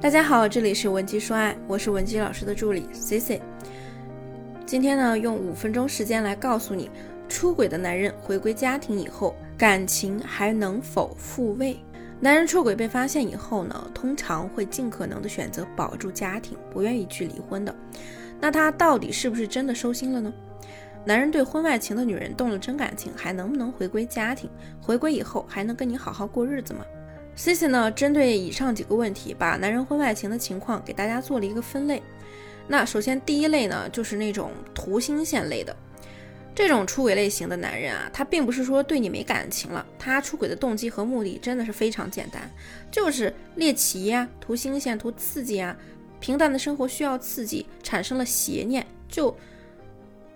大家好，这里是文姬说爱，我是文姬老师的助理 C C。今天呢，用五分钟时间来告诉你，出轨的男人回归家庭以后，感情还能否复位？男人出轨被发现以后呢，通常会尽可能的选择保住家庭，不愿意去离婚的。那他到底是不是真的收心了呢？男人对婚外情的女人动了真感情，还能不能回归家庭？回归以后还能跟你好好过日子吗？C C 呢，针对以上几个问题，把男人婚外情的情况给大家做了一个分类。那首先第一类呢，就是那种图新鲜类的，这种出轨类型的男人啊，他并不是说对你没感情了，他出轨的动机和目的真的是非常简单，就是猎奇呀，图新鲜，图刺激啊，平淡的生活需要刺激，产生了邪念，就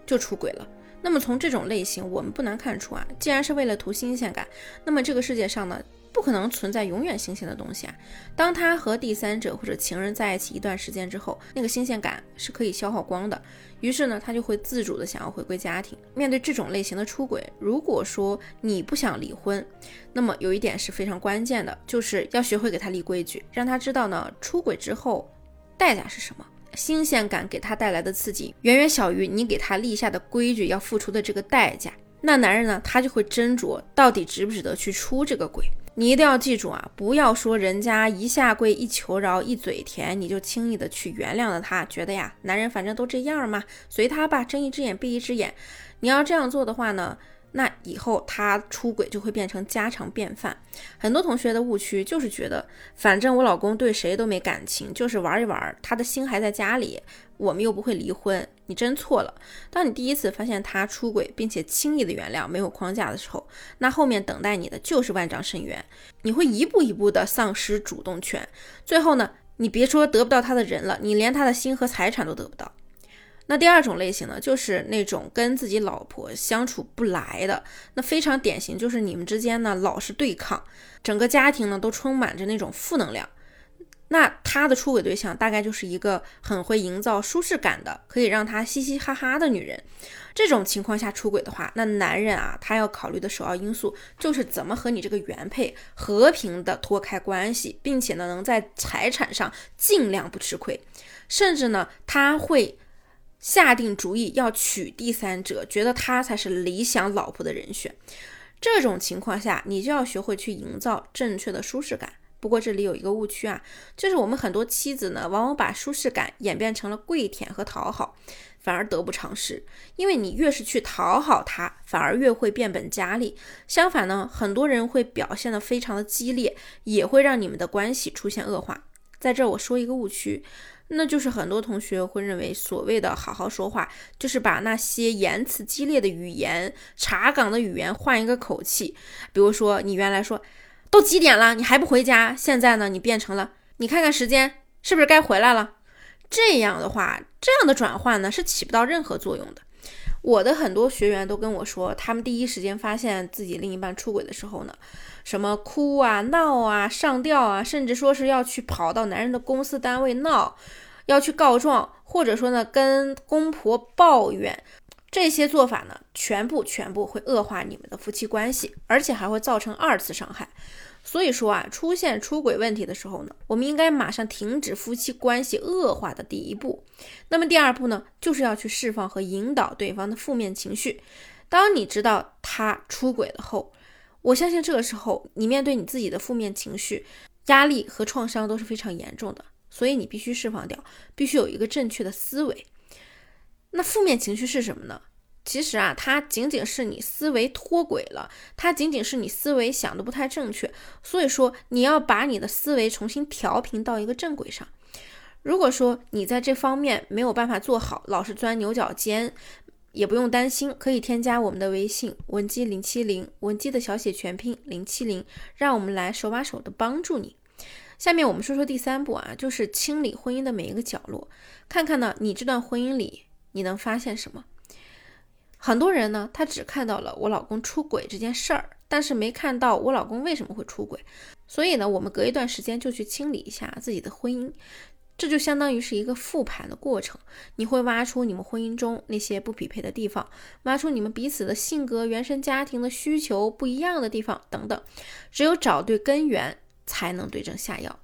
就出轨了。那么从这种类型，我们不难看出啊，既然是为了图新鲜感，那么这个世界上呢？不可能存在永远新鲜的东西啊！当他和第三者或者情人在一起一段时间之后，那个新鲜感是可以消耗光的。于是呢，他就会自主的想要回归家庭。面对这种类型的出轨，如果说你不想离婚，那么有一点是非常关键的，就是要学会给他立规矩，让他知道呢，出轨之后代价是什么。新鲜感给他带来的刺激远远小于你给他立下的规矩要付出的这个代价。那男人呢，他就会斟酌到底值不值得去出这个轨。你一定要记住啊，不要说人家一下跪一求饶一嘴甜，你就轻易的去原谅了他，觉得呀，男人反正都这样嘛，随他吧，睁一只眼闭一只眼。你要这样做的话呢？那以后他出轨就会变成家常便饭。很多同学的误区就是觉得，反正我老公对谁都没感情，就是玩一玩，他的心还在家里，我们又不会离婚。你真错了。当你第一次发现他出轨，并且轻易的原谅，没有框架的时候，那后面等待你的就是万丈深渊。你会一步一步的丧失主动权，最后呢，你别说得不到他的人了，你连他的心和财产都得不到。那第二种类型呢，就是那种跟自己老婆相处不来的，那非常典型，就是你们之间呢老是对抗，整个家庭呢都充满着那种负能量。那他的出轨对象大概就是一个很会营造舒适感的，可以让他嘻嘻哈哈的女人。这种情况下出轨的话，那男人啊，他要考虑的首要因素就是怎么和你这个原配和平的脱开关系，并且呢能在财产上尽量不吃亏，甚至呢他会。下定主意要娶第三者，觉得他才是理想老婆的人选。这种情况下，你就要学会去营造正确的舒适感。不过这里有一个误区啊，就是我们很多妻子呢，往往把舒适感演变成了跪舔和讨好，反而得不偿失。因为你越是去讨好他，反而越会变本加厉。相反呢，很多人会表现得非常的激烈，也会让你们的关系出现恶化。在这儿我说一个误区。那就是很多同学会认为，所谓的好好说话，就是把那些言辞激烈的语言、查岗的语言换一个口气。比如说，你原来说都几点了，你还不回家？现在呢，你变成了你看看时间，是不是该回来了？这样的话，这样的转换呢，是起不到任何作用的。我的很多学员都跟我说，他们第一时间发现自己另一半出轨的时候呢，什么哭啊、闹啊、上吊啊，甚至说是要去跑到男人的公司单位闹，要去告状，或者说呢跟公婆抱怨，这些做法呢，全部全部会恶化你们的夫妻关系，而且还会造成二次伤害。所以说啊，出现出轨问题的时候呢，我们应该马上停止夫妻关系恶化的第一步。那么第二步呢，就是要去释放和引导对方的负面情绪。当你知道他出轨了后，我相信这个时候你面对你自己的负面情绪、压力和创伤都是非常严重的，所以你必须释放掉，必须有一个正确的思维。那负面情绪是什么呢？其实啊，它仅仅是你思维脱轨了，它仅仅是你思维想的不太正确。所以说，你要把你的思维重新调频到一个正轨上。如果说你在这方面没有办法做好，老是钻牛角尖，也不用担心，可以添加我们的微信文姬零七零，文姬的小写全拼零七零，让我们来手把手的帮助你。下面我们说说第三步啊，就是清理婚姻的每一个角落，看看呢，你这段婚姻里你能发现什么。很多人呢，他只看到了我老公出轨这件事儿，但是没看到我老公为什么会出轨。所以呢，我们隔一段时间就去清理一下自己的婚姻，这就相当于是一个复盘的过程。你会挖出你们婚姻中那些不匹配的地方，挖出你们彼此的性格、原生家庭的需求不一样的地方等等。只有找对根源，才能对症下药。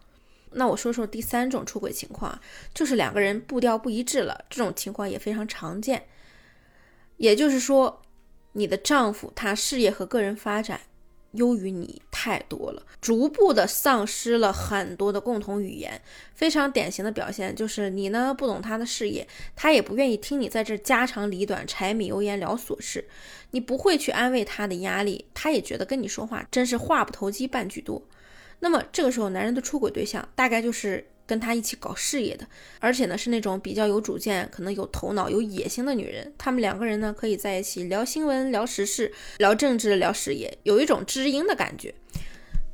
那我说说第三种出轨情况，就是两个人步调不一致了，这种情况也非常常见。也就是说，你的丈夫他事业和个人发展优于你太多了，逐步的丧失了很多的共同语言。非常典型的表现就是你呢不懂他的事业，他也不愿意听你在这家长里短、柴米油盐聊琐事，你不会去安慰他的压力，他也觉得跟你说话真是话不投机半句多。那么这个时候，男人的出轨对象大概就是跟他一起搞事业的，而且呢是那种比较有主见、可能有头脑、有野心的女人。他们两个人呢可以在一起聊新闻、聊时事、聊政治、聊事业，有一种知音的感觉。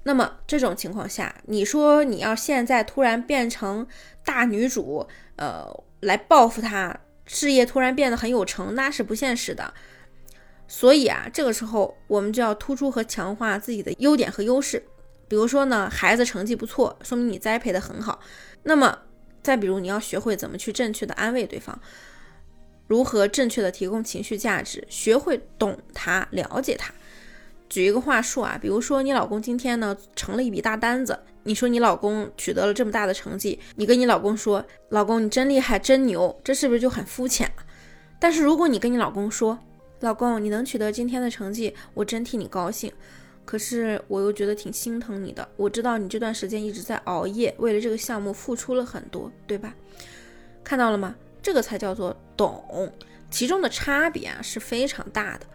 那么这种情况下，你说你要现在突然变成大女主，呃，来报复他，事业突然变得很有成，那是不现实的。所以啊，这个时候我们就要突出和强化自己的优点和优势。比如说呢，孩子成绩不错，说明你栽培的很好。那么，再比如你要学会怎么去正确的安慰对方，如何正确的提供情绪价值，学会懂他，了解他。举一个话术啊，比如说你老公今天呢成了一笔大单子，你说你老公取得了这么大的成绩，你跟你老公说，老公你真厉害，真牛，这是不是就很肤浅啊但是如果你跟你老公说，老公你能取得今天的成绩，我真替你高兴。可是我又觉得挺心疼你的，我知道你这段时间一直在熬夜，为了这个项目付出了很多，对吧？看到了吗？这个才叫做懂，其中的差别啊是非常大的。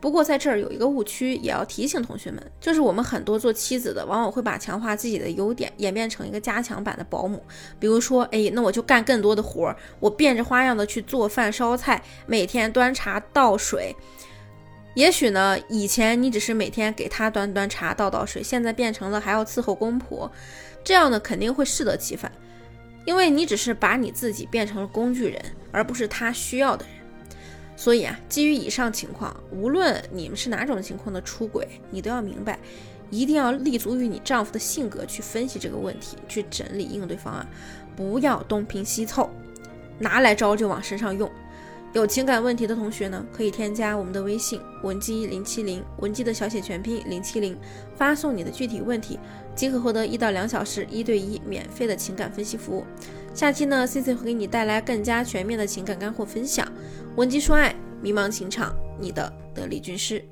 不过在这儿有一个误区，也要提醒同学们，就是我们很多做妻子的，往往会把强化自己的优点演变成一个加强版的保姆。比如说，哎，那我就干更多的活儿，我变着花样的去做饭烧菜，每天端茶倒水。也许呢，以前你只是每天给他端端茶、倒倒水，现在变成了还要伺候公婆，这样呢肯定会适得其反，因为你只是把你自己变成了工具人，而不是他需要的人。所以啊，基于以上情况，无论你们是哪种情况的出轨，你都要明白，一定要立足于你丈夫的性格去分析这个问题，去整理应对方案，不要东拼西凑，拿来招就往身上用。有情感问题的同学呢，可以添加我们的微信文姬零七零，文姬的小写全拼零七零，发送你的具体问题，即可获得一到两小时一对一免费的情感分析服务。下期呢，C C 会给你带来更加全面的情感干货分享，文姬说爱，迷茫情场，你的得力军师。